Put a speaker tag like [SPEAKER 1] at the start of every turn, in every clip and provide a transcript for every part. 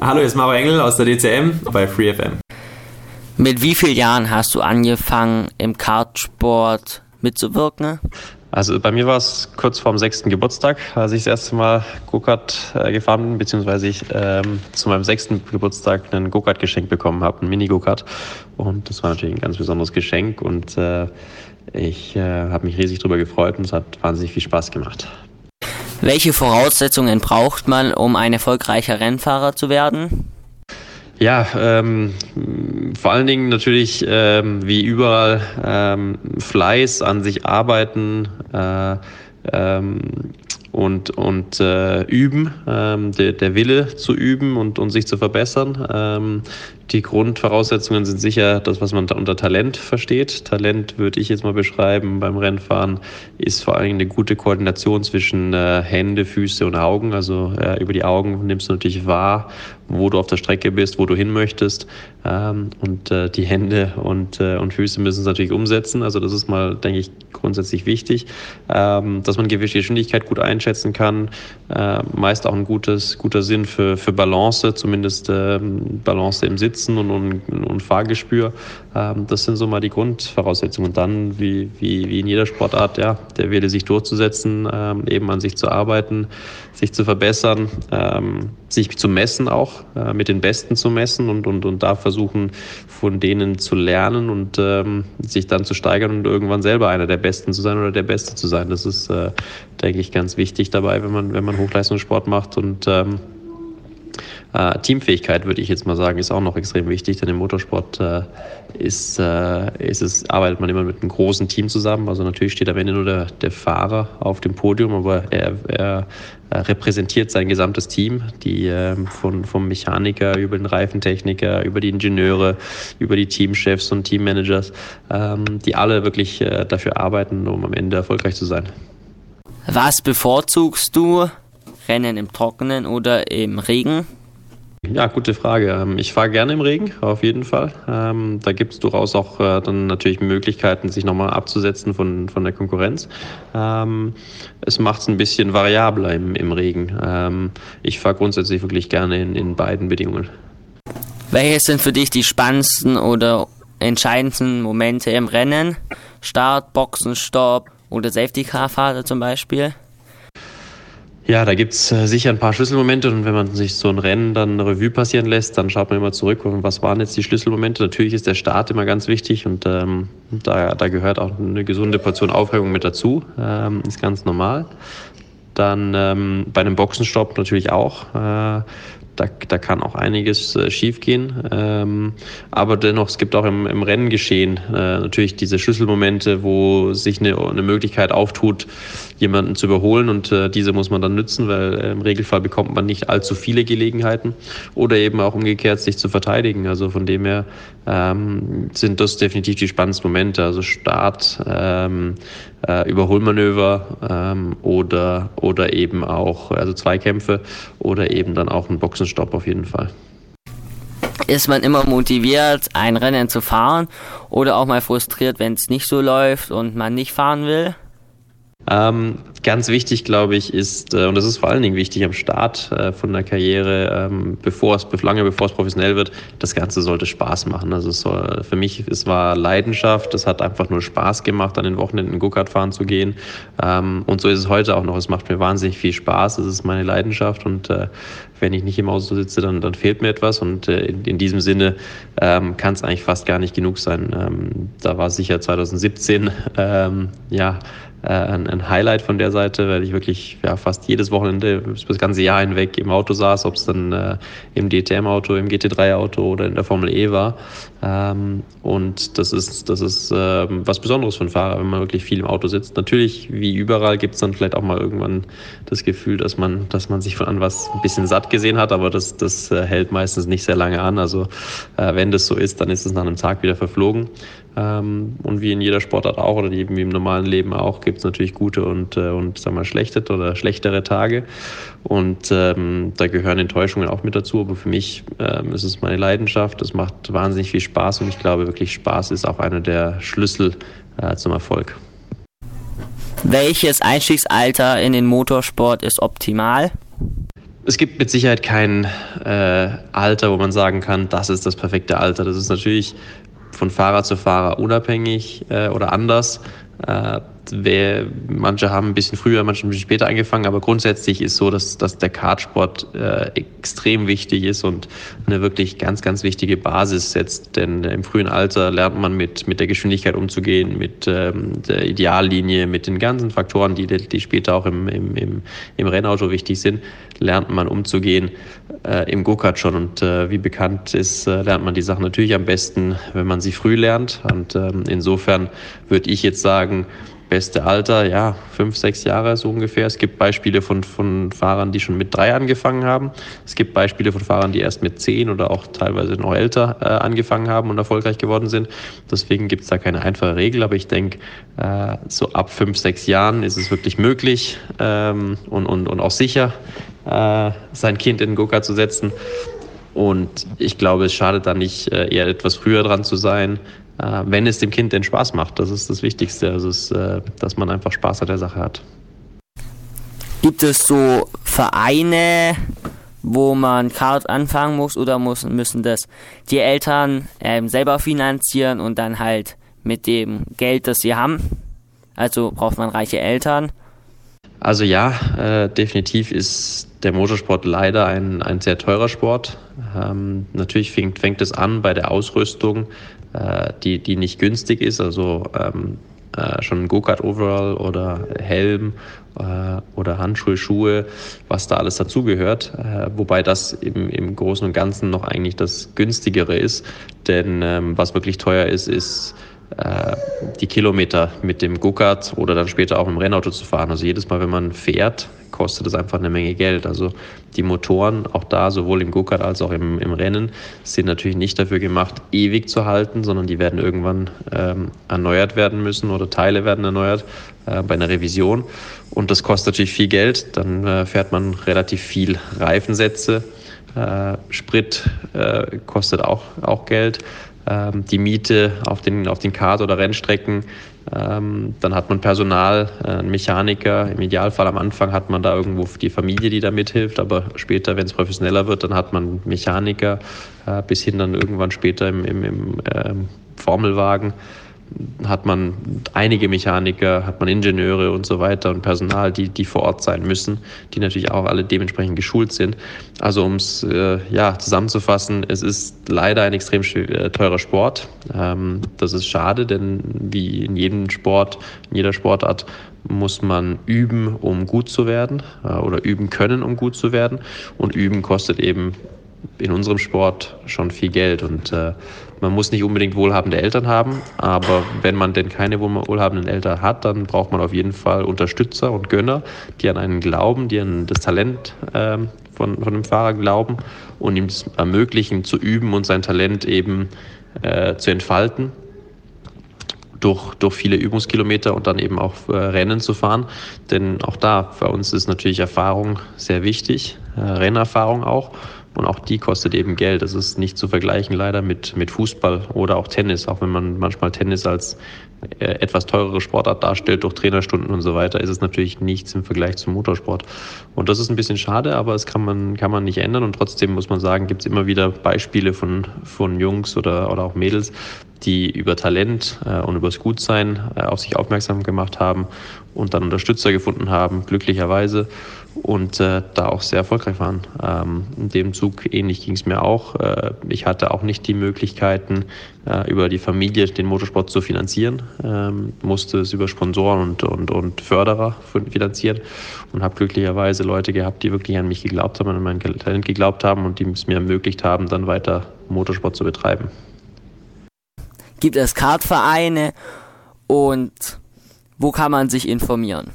[SPEAKER 1] Hallo, hier ist Maro Engel aus der DCM bei FreeFM.
[SPEAKER 2] Mit wie vielen Jahren hast du angefangen, im Kartsport mitzuwirken?
[SPEAKER 3] Also bei mir war es kurz vorm sechsten Geburtstag, als ich das erste Mal Go-Kart äh, gefahren bin, beziehungsweise ich ähm, zu meinem sechsten Geburtstag einen Go-Kart geschenkt bekommen habe, ein Mini-Go-Kart. Und das war natürlich ein ganz besonderes Geschenk und äh, ich äh, habe mich riesig darüber gefreut und es hat wahnsinnig viel Spaß gemacht.
[SPEAKER 2] Welche Voraussetzungen braucht man, um ein erfolgreicher Rennfahrer zu werden?
[SPEAKER 3] Ja, ähm, vor allen Dingen natürlich ähm, wie überall ähm, Fleiß an sich arbeiten äh, ähm, und, und äh, üben, ähm, der, der Wille zu üben und, und sich zu verbessern. Ähm, die Grundvoraussetzungen sind sicher das, was man unter Talent versteht. Talent würde ich jetzt mal beschreiben beim Rennfahren, ist vor allem eine gute Koordination zwischen äh, Hände, Füße und Augen. Also äh, über die Augen nimmst du natürlich wahr, wo du auf der Strecke bist, wo du hin möchtest. Ähm, und äh, die Hände und, äh, und Füße müssen es natürlich umsetzen. Also das ist mal, denke ich, grundsätzlich wichtig, ähm, dass man gewisse Geschwindigkeit gut einschätzen kann. Äh, meist auch ein gutes, guter Sinn für, für Balance, zumindest ähm, Balance im Sitz Sitzen und, und, und Fahrgespür. Ähm, das sind so mal die Grundvoraussetzungen. Und dann, wie, wie, wie in jeder Sportart, ja, der Wille, sich durchzusetzen, ähm, eben an sich zu arbeiten, sich zu verbessern, ähm, sich zu messen auch, äh, mit den Besten zu messen und, und, und da versuchen, von denen zu lernen und ähm, sich dann zu steigern und irgendwann selber einer der Besten zu sein oder der Beste zu sein. Das ist, äh, denke ich, ganz wichtig dabei, wenn man, wenn man Hochleistungssport macht und ähm, äh, Teamfähigkeit, würde ich jetzt mal sagen, ist auch noch extrem wichtig, denn im Motorsport äh, ist, äh, ist es, arbeitet man immer mit einem großen Team zusammen. Also natürlich steht am Ende nur der, der Fahrer auf dem Podium, aber er, er, er repräsentiert sein gesamtes Team, die ähm, von, vom Mechaniker über den Reifentechniker, über die Ingenieure, über die Teamchefs und Teammanagers, ähm, die alle wirklich äh, dafür arbeiten, um am Ende erfolgreich zu sein.
[SPEAKER 2] Was bevorzugst du? Rennen im Trockenen oder im Regen?
[SPEAKER 3] Ja, gute Frage. Ähm, ich fahre gerne im Regen, auf jeden Fall. Ähm, da gibt es durchaus auch äh, dann natürlich Möglichkeiten, sich nochmal abzusetzen von, von der Konkurrenz. Ähm, es macht es ein bisschen variabler im, im Regen. ich fahre grundsätzlich wirklich gerne in, in beiden Bedingungen.
[SPEAKER 2] Welche sind für dich die spannendsten oder entscheidendsten Momente im Rennen? Start, Boxenstopp oder Safety-Car-Phase zum Beispiel?
[SPEAKER 3] Ja, da gibt's äh, sicher ein paar Schlüsselmomente und wenn man sich so ein Rennen dann eine Revue passieren lässt, dann schaut man immer zurück, was waren jetzt die Schlüsselmomente. Natürlich ist der Start immer ganz wichtig und ähm, da, da gehört auch eine gesunde Portion Aufregung mit dazu, ähm, ist ganz normal. Dann ähm, bei einem Boxenstopp natürlich auch. Äh, da, da kann auch einiges äh, schiefgehen. Ähm, aber dennoch, es gibt auch im, im Rennengeschehen äh, natürlich diese Schlüsselmomente, wo sich eine, eine Möglichkeit auftut, jemanden zu überholen und äh, diese muss man dann nützen, weil im Regelfall bekommt man nicht allzu viele Gelegenheiten oder eben auch umgekehrt sich zu verteidigen. Also von dem her ähm, sind das definitiv die spannendsten Momente. Also Start, ähm, äh, Überholmanöver ähm, oder, oder eben auch also Zweikämpfe oder eben dann auch ein Boxenstopp auf jeden Fall.
[SPEAKER 2] Ist man immer motiviert, ein Rennen zu fahren oder auch mal frustriert, wenn es nicht so läuft und man nicht fahren will?
[SPEAKER 3] Ähm, ganz wichtig, glaube ich, ist, äh, und das ist vor allen Dingen wichtig am Start äh, von der Karriere, ähm, bevor es, lange bevor es professionell wird, das Ganze sollte Spaß machen. Also soll, für mich, es war Leidenschaft, es hat einfach nur Spaß gemacht, an den Wochenenden Go-Kart fahren zu gehen. Ähm, und so ist es heute auch noch. Es macht mir wahnsinnig viel Spaß, es ist meine Leidenschaft und äh, wenn ich nicht im Auto sitze, dann, dann fehlt mir etwas. Und äh, in, in, diesem Sinne ähm, kann es eigentlich fast gar nicht genug sein. Ähm, da war sicher 2017 ähm, ja, äh, ein, ein, Highlight von der Seite, weil ich wirklich ja, fast jedes Wochenende das ganze Jahr hinweg im Auto saß, ob es dann äh, im DTM-Auto, im GT3-Auto oder in der Formel E war. Ähm, und das ist, das ist äh, was Besonderes für einen Fahrer, wenn man wirklich viel im Auto sitzt. Natürlich, wie überall, gibt es dann vielleicht auch mal irgendwann das Gefühl, dass man, dass man sich von an was ein bisschen satt gesehen hat, aber das, das äh, hält meistens nicht sehr lange an. Also äh, wenn das so ist, dann ist es nach einem Tag wieder verflogen. Ähm, und wie in jeder Sportart auch oder eben wie im normalen Leben auch, gibt es natürlich gute und, äh, und sagen wir, schlechte oder schlechtere Tage. Und ähm, da gehören Enttäuschungen auch mit dazu. Aber für mich ähm, ist es meine Leidenschaft. Es macht wahnsinnig viel Spaß und ich glaube wirklich, Spaß ist auch einer der Schlüssel äh, zum Erfolg.
[SPEAKER 2] Welches Einstiegsalter in den Motorsport ist optimal?
[SPEAKER 3] es gibt mit Sicherheit kein äh, Alter, wo man sagen kann, das ist das perfekte Alter. Das ist natürlich von Fahrer zu Fahrer unabhängig äh, oder anders. Wer, manche haben ein bisschen früher, manche ein bisschen später angefangen, aber grundsätzlich ist so, dass, dass der Kartsport äh, extrem wichtig ist und eine wirklich ganz, ganz wichtige Basis setzt. Denn im frühen Alter lernt man mit, mit der Geschwindigkeit umzugehen, mit ähm, der Ideallinie, mit den ganzen Faktoren, die, die später auch im, im, im, im Rennauto wichtig sind, lernt man umzugehen äh, im Go-Kart schon. Und äh, wie bekannt ist, äh, lernt man die Sachen natürlich am besten, wenn man sie früh lernt. Und ähm, insofern würde ich jetzt sagen, beste Alter, ja, fünf, sechs Jahre so ungefähr. Es gibt Beispiele von, von Fahrern, die schon mit drei angefangen haben. Es gibt Beispiele von Fahrern, die erst mit zehn oder auch teilweise noch älter äh, angefangen haben und erfolgreich geworden sind. Deswegen gibt es da keine einfache Regel, aber ich denke, äh, so ab fünf, sechs Jahren ist es wirklich möglich ähm, und, und, und auch sicher, äh, sein Kind in den Go-Kart zu setzen. Und ich glaube, es schadet da nicht, äh, eher etwas früher dran zu sein, äh, wenn es dem Kind den Spaß macht. Das ist das Wichtigste, also ist, äh, dass man einfach Spaß an der Sache hat.
[SPEAKER 2] Gibt es so Vereine, wo man Kart anfangen muss oder muss, müssen das die Eltern ähm, selber finanzieren und dann halt mit dem Geld, das sie haben? Also braucht man reiche Eltern?
[SPEAKER 3] Also ja, äh, definitiv ist der Motorsport leider ein, ein sehr teurer Sport. Ähm, natürlich fängt, fängt es an bei der Ausrüstung, äh, die, die nicht günstig ist, also ähm, äh, schon Go-Kart Overall oder Helm äh, oder Handschuhe, Schuhe, was da alles dazugehört. Äh, wobei das im, im Großen und Ganzen noch eigentlich das günstigere ist, denn ähm, was wirklich teuer ist, ist die Kilometer mit dem Go-Kart oder dann später auch im Rennauto zu fahren. Also jedes Mal, wenn man fährt, kostet das einfach eine Menge Geld. Also die Motoren, auch da, sowohl im Go-Kart als auch im, im, Rennen, sind natürlich nicht dafür gemacht, ewig zu halten, sondern die werden irgendwann ähm, erneuert werden müssen oder Teile werden erneuert äh, bei einer Revision. Und das kostet natürlich viel Geld. Dann äh, fährt man relativ viel Reifensätze. Äh, Sprit äh, kostet auch, auch Geld ähm, die Miete auf den, auf den Kart- oder Rennstrecken. Ähm, dann hat man Personal, äh, einen Mechaniker. Im Idealfall am Anfang hat man da irgendwo die Familie, die da mithilft, aber später, wenn es professioneller wird, dann hat man Mechaniker, äh, bis hin dann irgendwann später im, im, im äh, Formelwagen hat man einige Mechaniker, hat man Ingenieure und so weiter und Personal, die, die vor Ort sein müssen, die natürlich auch alle dementsprechend geschult sind. Also um es äh, ja, zusammenzufassen, es ist leider ein extrem äh, teurer Sport. Ähm, das ist schade, denn wie in jedem Sport, in jeder Sportart muss man üben, um gut zu werden äh, oder üben können, um gut zu werden. Und üben kostet eben in unserem Sport schon viel Geld und äh, man muss nicht unbedingt wohlhabende Eltern haben, aber wenn man denn keine wohlhabenden Eltern hat, dann braucht man auf jeden Fall Unterstützer und Gönner, die an einen glauben, die an das Talent äh, von, von dem Fahrer glauben und ihm ermöglichen zu üben und sein Talent eben äh, zu entfalten durch, durch viele Übungskilometer und dann eben auch äh, Rennen zu fahren. Denn auch da, bei uns ist natürlich Erfahrung sehr wichtig, äh, Rennerfahrung auch. Und auch die kostet eben Geld. Das ist nicht zu vergleichen leider mit, mit Fußball oder auch Tennis. Auch wenn man manchmal Tennis als etwas teurere Sportart darstellt durch Trainerstunden und so weiter, ist es natürlich nichts im Vergleich zum Motorsport. Und das ist ein bisschen schade, aber es kann man, kann man nicht ändern. Und trotzdem muss man sagen, gibt es immer wieder Beispiele von, von Jungs oder, oder auch Mädels, die über Talent äh, und über das Gutsein äh, auf sich aufmerksam gemacht haben und dann Unterstützer gefunden haben, glücklicherweise und äh, da auch sehr erfolgreich waren. Ähm, in dem Zug ähnlich ging es mir auch. Äh, ich hatte auch nicht die Möglichkeiten, äh, über die Familie den Motorsport zu finanzieren, ähm, musste es über Sponsoren und, und, und Förderer finanzieren und habe glücklicherweise Leute gehabt, die wirklich an mich geglaubt haben, an mein Talent geglaubt haben und die es mir ermöglicht haben, dann weiter Motorsport zu betreiben.
[SPEAKER 2] Gibt es Kartvereine und wo kann man sich informieren?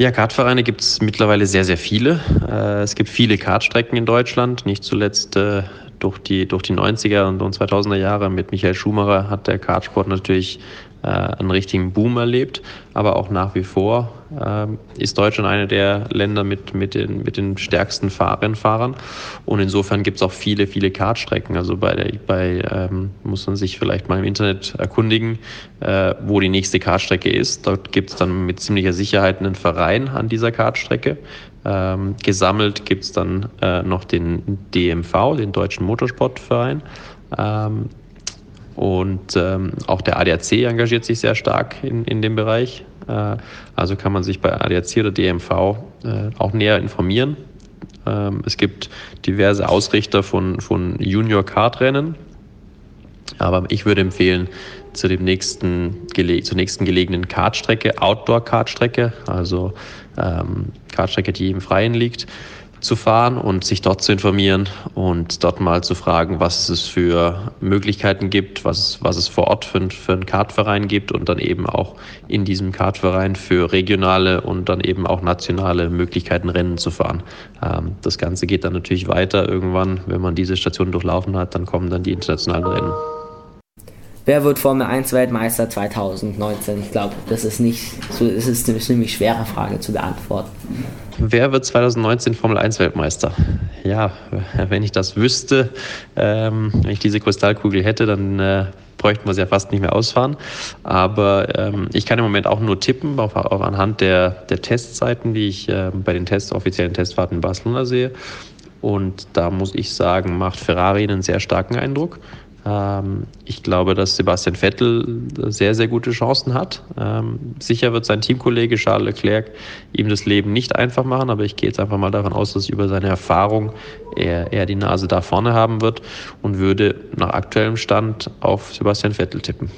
[SPEAKER 3] Ja, Kartvereine gibt es mittlerweile sehr, sehr viele. Äh, es gibt viele Kartstrecken in Deutschland, nicht zuletzt äh, durch die, durch die 90er und 2000er Jahre mit Michael Schumacher hat der Kartsport natürlich äh, einen richtigen Boom erlebt, aber auch nach wie vor äh, ist Deutschland eine der Länder mit, mit, den, mit den stärksten Rennfahrern und insofern gibt es auch viele, viele Kartstrecken. Also bei, der, bei ähm, muss man sich vielleicht mal im Internet erkundigen, äh, wo die nächste Kartstrecke ist. Dort gibt es dann mit ziemlicher Sicherheit einen Verein an dieser Kartstrecke. Ähm, gesammelt gibt es dann äh, noch den DMV, den Deutschen Motorsportverein. Ähm, und ähm, auch der ADAC engagiert sich sehr stark in, in dem Bereich. Äh, also kann man sich bei ADAC oder DMV äh, auch näher informieren. Ähm, es gibt diverse Ausrichter von, von Junior-Kartrennen. Aber ich würde empfehlen, zu dem nächsten, zur nächsten gelegenen Kartstrecke, Outdoor-Kartstrecke, also ähm, Kartstrecke, die im Freien liegt, zu fahren und sich dort zu informieren und dort mal zu fragen, was es für Möglichkeiten gibt, was, was es vor Ort für, für einen Kartverein gibt und dann eben auch in diesem Kartverein für regionale und dann eben auch nationale Möglichkeiten Rennen zu fahren. Ähm, das Ganze geht dann natürlich weiter irgendwann, wenn man diese Station durchlaufen hat, dann kommen dann die internationalen Rennen.
[SPEAKER 2] Wer wird Formel 1 Weltmeister 2019? Ich glaube, das ist nicht so, es ist eine ziemlich schwere Frage zu beantworten.
[SPEAKER 3] Wer wird 2019 Formel 1 Weltmeister? Ja, wenn ich das wüsste, ähm, wenn ich diese Kristallkugel hätte, dann äh, bräuchten wir sie ja fast nicht mehr ausfahren. Aber ähm, ich kann im Moment auch nur tippen, auf, auf anhand der, der Testzeiten, die ich äh, bei den Tests, offiziellen Testfahrten in Barcelona sehe. Und da muss ich sagen, macht Ferrari einen sehr starken Eindruck. Ähm, ich glaube, dass Sebastian Vettel sehr, sehr gute Chancen hat. Ähm, sicher wird sein Teamkollege Charles Leclerc ihm das Leben nicht einfach machen, aber ich gehe jetzt einfach mal davon aus, dass über seine Erfahrung er, er die Nase da vorne haben wird und würde nach aktuellem Stand auf Sebastian Vettel tippen.